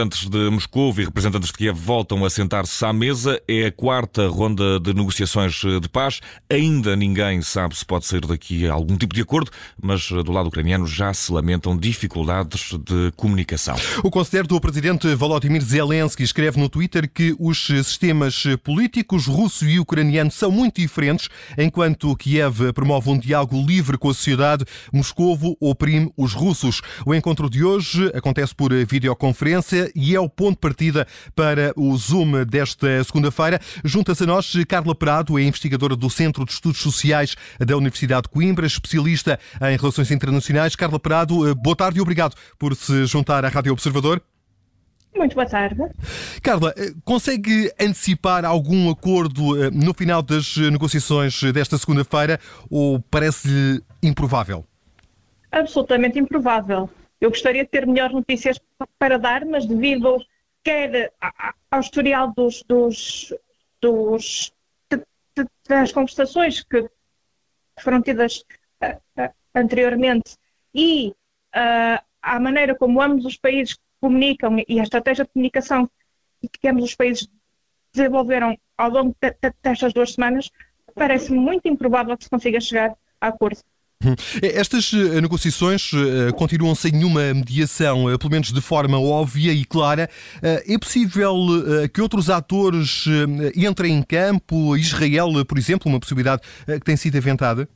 representantes de Moscou e representantes de Kiev voltam a sentar-se à mesa. É a quarta ronda de negociações de paz. Ainda ninguém sabe se pode sair daqui algum tipo de acordo, mas do lado ucraniano já se lamentam dificuldades de comunicação. O conselheiro do presidente Volodymyr Zelensky escreve no Twitter que os sistemas políticos russo e ucraniano são muito diferentes, enquanto Kiev promove um diálogo livre com a sociedade, Moscovo oprime os russos. O encontro de hoje acontece por videoconferência e é o ponto de partida para o Zoom desta segunda-feira. Junta-se a nós Carla Prado, é investigadora do Centro de Estudos Sociais da Universidade de Coimbra, especialista em relações internacionais. Carla Prado, boa tarde e obrigado por se juntar à Rádio Observador. Muito boa tarde. Carla, consegue antecipar algum acordo eh, no final das negociações desta segunda-feira ou parece-lhe improvável? Absolutamente improvável. Eu gostaria de ter melhores notícias para dar, mas devido quer ao historial dos, dos, dos das conversações que foram tidas anteriormente e à maneira como ambos os países comunicam e a estratégia de comunicação que ambos os países desenvolveram ao longo destas duas semanas, parece muito improvável que se consiga chegar a acordo. Estas eh, negociações eh, continuam sem nenhuma mediação, eh, pelo menos de forma óbvia e clara. É possível que outros atores entrem em campo? Israel, por exemplo, uma possibilidade que tem sido aventada?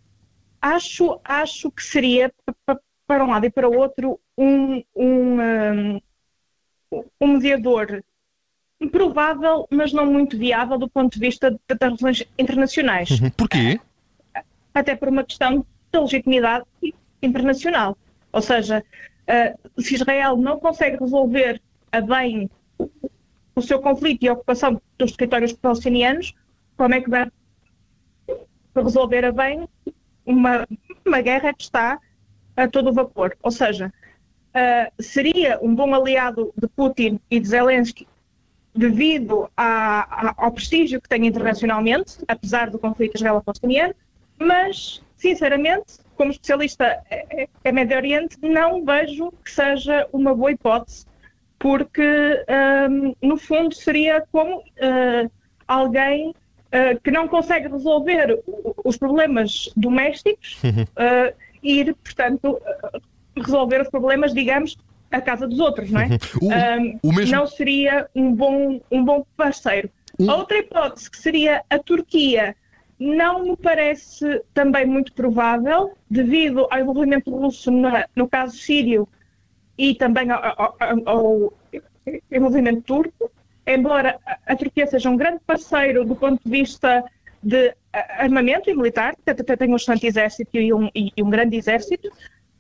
Acho, acho que seria, para um lado e para o outro, um, um, um mediador provável, mas não muito viável do ponto de vista das relações internacionais. Uhum. Porquê? Até por uma questão legitimidade internacional. Ou seja, uh, se Israel não consegue resolver a bem o seu conflito e a ocupação dos territórios palestinianos, como é que vai resolver a bem uma, uma guerra que está a todo vapor? Ou seja, uh, seria um bom aliado de Putin e de Zelensky devido a, a, ao prestígio que tem internacionalmente, apesar do conflito israelo-palestiniano, mas sinceramente, como especialista em Médio Oriente, não vejo que seja uma boa hipótese, porque, um, no fundo, seria como uh, alguém uh, que não consegue resolver os problemas domésticos uh, ir, portanto, resolver os problemas, digamos, a casa dos outros, não é? O, um, o mesmo... Não seria um bom, um bom parceiro. A outra hipótese que seria a Turquia não me parece também muito provável, devido ao envolvimento russo na, no caso sírio e também ao, ao, ao, envolvimento turco, embora a Turquia seja um grande parceiro do ponto de vista de armamento e militar, até tem um excelente exército e um, e um grande exército,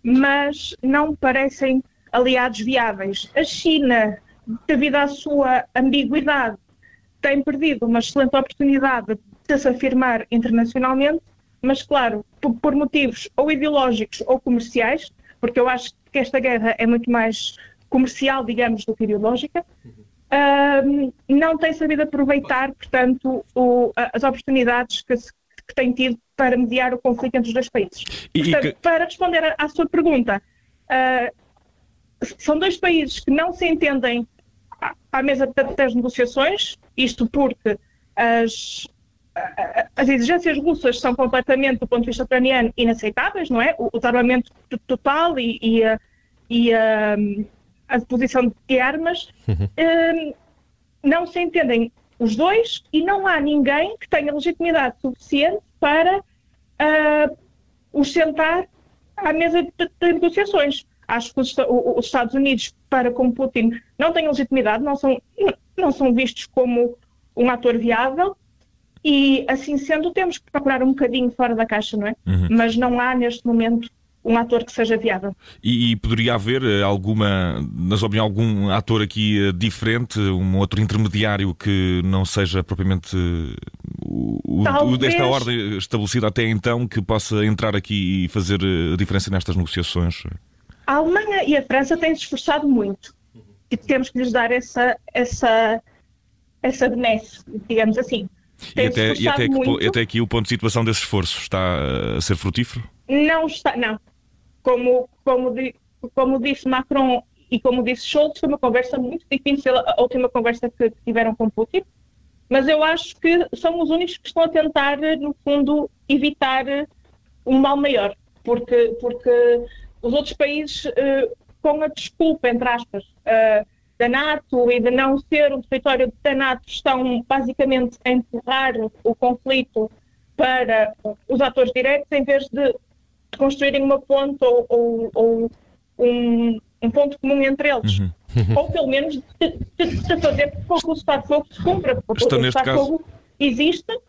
mas não parecem aliados viáveis. A China, devido à sua ambiguidade, tem perdido uma excelente oportunidade de se afirmar internacionalmente, mas claro, por, por motivos ou ideológicos ou comerciais, porque eu acho que esta guerra é muito mais comercial, digamos, do que ideológica, não tem sabido aproveitar, portanto, o, as oportunidades que, se, que tem tido para mediar o conflito entre os dois países. E, portanto, que... para responder à sua pergunta, uh, são dois países que não se entendem à mesa das negociações, isto porque as, as exigências russas são completamente, do ponto de vista ucraniano, inaceitáveis, não é? O, o desarmamento total e, e, a, e a, a deposição de armas uhum. um, não se entendem os dois e não há ninguém que tenha legitimidade suficiente para uh, os sentar à mesa de, de negociações. Acho que os, os, Estados Unidos, para com Putin, não têm legitimidade, não são, não são vistos como um ator viável e, assim sendo, temos que procurar um bocadinho fora da caixa, não é? Uhum. Mas não há, neste momento, um ator que seja viável. E, e, poderia haver eh, alguma, na sua opinião, algum ator aqui eh, diferente, um outro intermediário que não seja propriamente eh, o, Talvez... o, desta ordem estabelecida até então, que possa entrar aqui e fazer a diferença nestas negociações? A Alemanha e a França têm se esforçado muito e temos que lhes dar essa, essa, essa benesse, digamos assim. E até, e até, que, até aqui o ponto de situação desse esforço está a ser frutífero? Não está, não. Como, como, como disse Macron e como disse Schultz, foi uma conversa muito difícil, a última conversa que tiveram com Putin, mas eu acho que são os únicos que estão a tentar, no fundo, evitar um mal maior, porque, porque os outros países, uh, com a desculpa, entre aspas, uh, da NATO e de não ser um território da NATO, estão basicamente a empurrar o conflito para os atores diretos em vez de construírem uma ponte ou, ou, ou um, um, ponto comum entre eles. Uhum. ou pelo menos de, de, de fazer com que o Estado de Fogo se cumpra. Porque o Estado de Fogo existe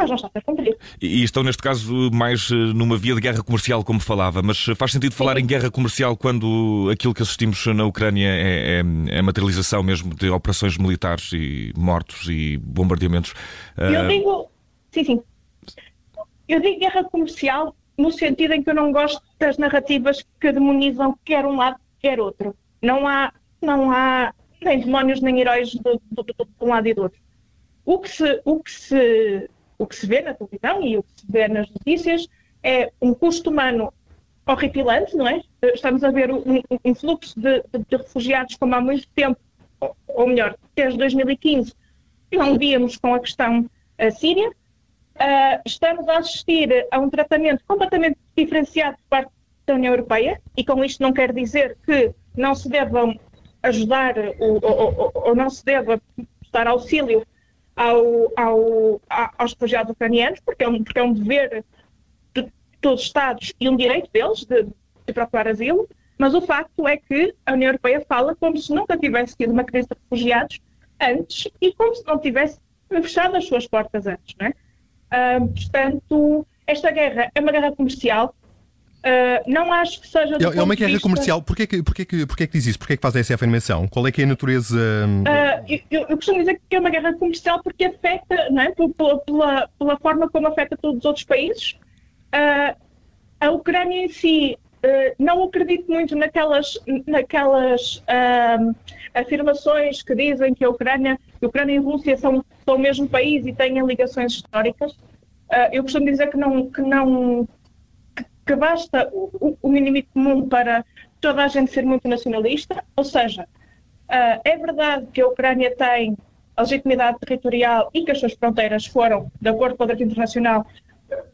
mas não está a ser cumprido. E estão, neste caso, mais eh, numa via de guerra comercial, como falava, mas faz sentido falar Sim. em guerra comercial quando aquilo que assistimos na Ucrânia é, é, é materialização mesmo de operações militares e mortos e bombardeamentos? Eu uh... digo. Sim, sim. Eu digo guerra comercial no sentido em que eu não gosto das narrativas que demonizam quer um lado, quer outro. Não há, não há nem demónios nem heróis de, de, de, de um lado e do outro. O que se, o que se o que se vê na televisão e o que se vê nas notícias é um custo humano horripilante, não é? Estamos a ver um, um fluxo de, de, de, refugiados como há muito tempo, ou, melhor, desde 2015, não víamos com a questão a síria. Uh, estamos a assistir a um tratamento completamente diferenciado por parte da União Europeia, e com isto não quer dizer que não se devam ajudar ou, ou, ou, ou não se deva prestar auxílio ao, ao, aos refugiados ucranianos, porque é um, porque é um dever de todos os Estados e um direito deles de, de procurar asilo, mas o facto é que a União Europeia fala como se nunca tivesse tido uma crise de refugiados antes e como se não tivesse fechado as suas portas antes. Não é? Uh, portanto, esta guerra é uma guerra comercial, Uh, não acho que seja. É, é uma guerra vista... comercial. Porquê que, porquê, que, porquê que diz isso? Porquê que faz essa afirmação? Qual é que é a natureza. Uh, eu, eu, costumo dizer que é uma guerra comercial porque afeta, não é? pela, pela, pela forma como afeta todos os outros países. Uh, a Ucrânia em si, não acredito muito naquelas, naquelas afirmações que dizem que a Ucrânia, a Ucrânia e a Rússia são, são o mesmo país e têm ligações históricas. eu costumo dizer que não, que não que basta o, o mínimo comum para toda a gente ser muito nacionalista, ou seja, uh, é verdade que a Ucrânia tem a legitimidade territorial e que as suas fronteiras foram, de acordo com o direito internacional,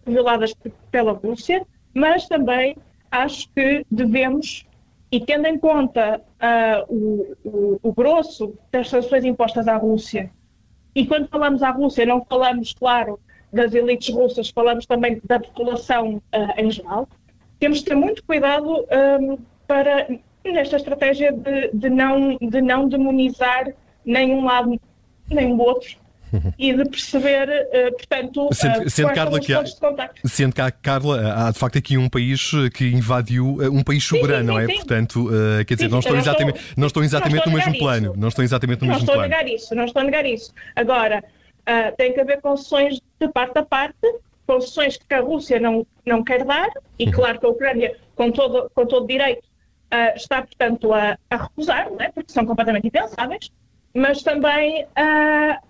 violadas pela Rússia, mas também acho que devemos, e tendo em conta uh, o, o, o grosso das sanções impostas à Rússia, e quando falamos à Rússia, não falamos, claro, das elites russas, falamos também da população uh, em geral. Temos de ter muito cuidado ehm, para, nesta estratégia de, de, não, de não demonizar nem um lado nem o outro, e de perceber, uh, portanto, sendo, uh, sendo Carla, que há, sendo que há, Carla, há de facto aqui um país que invadiu um país soberano, sim, sim, não é? Sim. Portanto, quer dizer, não, estão exatamente, não estão exatamente no mesmo plano. Não estão exatamente no não mesmo plano. Não estou a negar isso, não estou a negar isso. Agora, Uh, tem que haver concessões de parte a parte, concessões que a Rússia não, não quer dar, e uhum. claro que a Ucrânia, com todo, com todo direito, uh, está, portanto, a, a recusar, é? porque são completamente impensáveis, mas também, uh,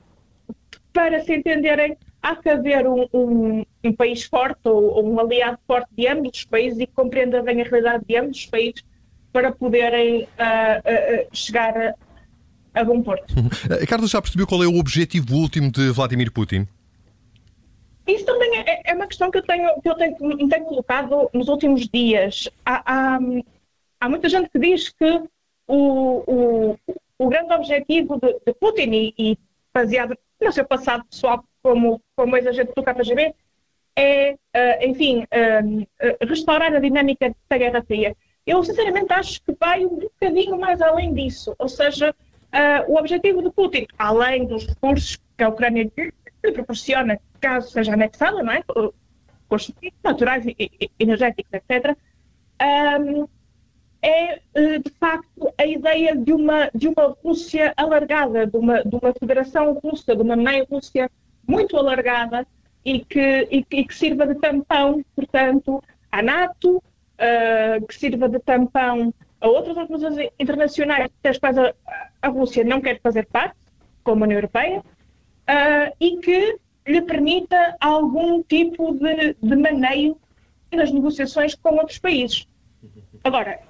para se entenderem, há que haver um, um, um país forte ou, ou, um aliado forte de ambos os países e que compreenda bem a realidade de ambos os países para poderem chegar a bom porto. Eh, Carlos, já percebeu qual é o objetivo último de Vladimir Putin? Isso também é, é, uma questão que eu tenho, que eu tenho, me tenho colocado nos últimos dias. Há, há, há muita gente que diz que o, o, o grande objetivo de, de Putin, e, e, baseado no seu passado pessoal como, como ex-agente do KGB, é, uh, enfim, uh, restaurar a dinâmica da Guerra Fria. Eu, sinceramente, acho que vai um bocadinho mais além disso. Ou seja, o objetivo de Putin, além dos recursos que a Ucrânia lhe proporciona, caso seja anexada, não é? recursos naturais, energéticos, etc., um, é de facto a ideia de uma, de uma Rússia alargada, de uma, de uma federação russa, de uma meia Rússia muito alargada e que, e, e que sirva de tampão, portanto, à NATO, uh, que sirva de tampão a outras organizações internacionais das quais a, a Rússia não quer fazer parte, como a União Europeia, uh, e que lhe permita algum tipo de, de maneio nas negociações com outros países. Agora,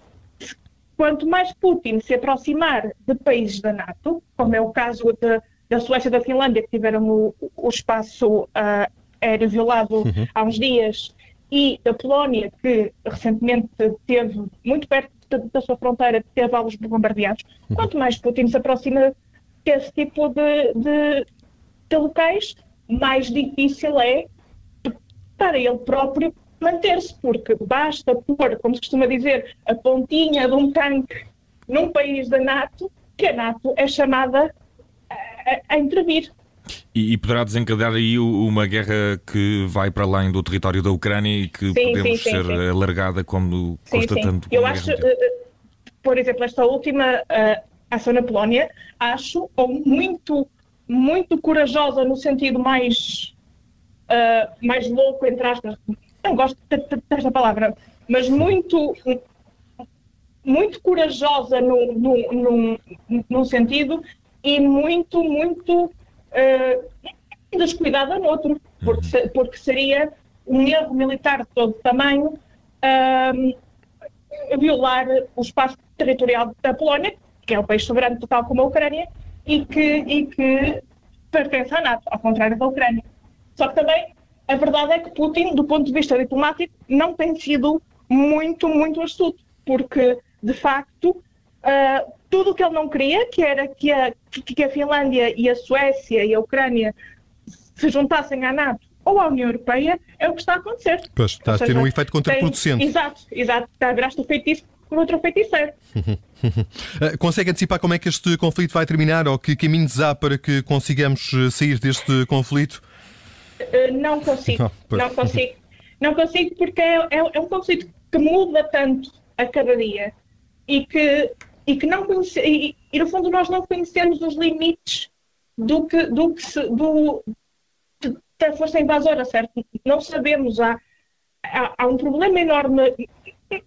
quanto mais Putin se aproximar de países da NATO, como é o caso de, da Suécia e da Finlândia, que tiveram o, o espaço uh, aéreo violado uhum. há uns dias, e da Polónia, que recentemente teve muito perto da sua fronteira, teve alvos bombardeados, uhum. quanto mais Putin se aproxima desse tipo de, de locais, mais difícil é para ele próprio manter-se, porque basta pôr, como se costuma dizer, a pontinha de um tanque num país da NATO, que a NATO é chamada a, a intervir. E, e, poderá desencadear aí uma guerra que vai para além do território da Ucrânia e que sim, podemos sim, sim, ser alargada como constatando. Eu acho, uh, por exemplo, esta última uh, ação na Polónia, acho ou muito, muito corajosa no sentido mais, uh, mais louco, entre aspas, não gosto desta palavra, mas muito, muito corajosa no, no, no, num sentido e muito, muito uh, descuidada no outro, porque, porque seria um erro militar de todo tamanho uh, violar o espaço territorial da Polónia, que é um país soberano total como a Ucrânia, e que, e que pertence à NATO, ao contrário da Ucrânia. Só que também a verdade é que Putin, do ponto de vista diplomático, não tem sido muito, muito astuto, porque, de facto, uh, tudo o que ele não queria, que era que a, que a Finlândia e a Suécia e a Ucrânia se juntassem à NATO ou à União Europeia, é o que está a acontecer. Pois, está a ter um efeito contraproducente. Tem, exato, exato. Está a virar-se o feitiço por outro feiticeiro. Eh, consegue antecipar como é que este conflito vai terminar ou que caminhos há para que consigamos eh, sair deste conflito? Uh, não consigo, não, não, consigo. Não consigo porque é, é, é, um conflito que muda tanto a cada dia e que, e que não conhece, e, e, no fundo nós não conhecemos os limites do que, do que se, do, da força invasora, certo? Não sabemos, há, há, há um problema enorme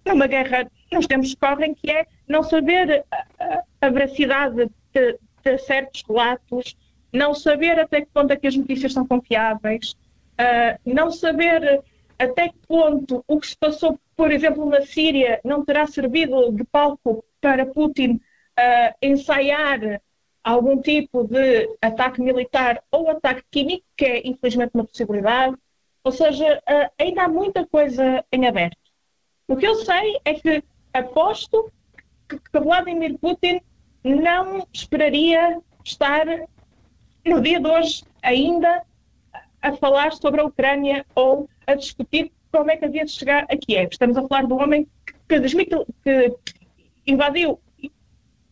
numa guerra nos tempos que correm que é não saber a, a, veracidade de, de certos relatos, não saber até que ponto é que as notícias são confiáveis, uh, não saber até que ponto o que se passou, por exemplo, na Síria não terá servido de palco para Putin uh, ensaiar algum tipo de ataque militar ou ataque químico, que é infelizmente uma possibilidade. Ou seja, uh, ainda há muita coisa em aberto. O que eu sei é que aposto que Vladimir Putin não esperaria estar no dia de hoje ainda a falar sobre a Ucrânia ou a discutir como é que havia de chegar a Kiev. Estamos a falar do homem que, que invadiu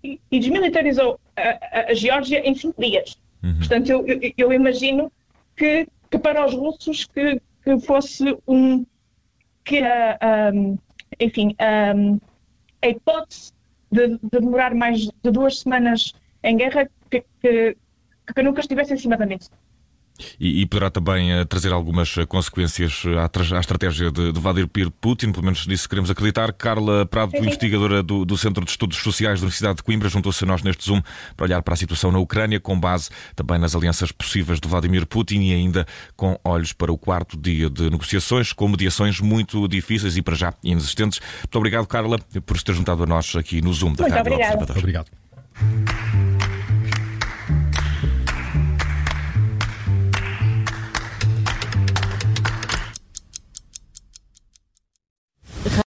e desmilitarizou a, a, a Geórgia em cinco dias. Uhum. Portanto, eu, eu, eu imagino que, que, para os russos que, que fosse um que um, enfim um, a hipótese de, de, demorar mais de duas semanas em guerra que, que, que nunca estivesse em cima da mesa. E, e, poderá também uh, trazer algumas uh, consequências uh, à, à, estratégia de, de Vladimir Putin, pelo menos nisso queremos acreditar. Carla Prado, Sim. investigadora do, do, Centro de Estudos Sociais da Universidade de Coimbra, juntou-se a nós neste Zoom para olhar para a situação na Ucrânia, com base também nas alianças possíveis de Vladimir Putin e ainda com olhos para o quarto dia de negociações, com mediações muito difíceis e para já inexistentes. Muito obrigado, Carla, por se ter juntado a nós aqui no Zoom da muito Rádio obrigado. Observador. Obrigado.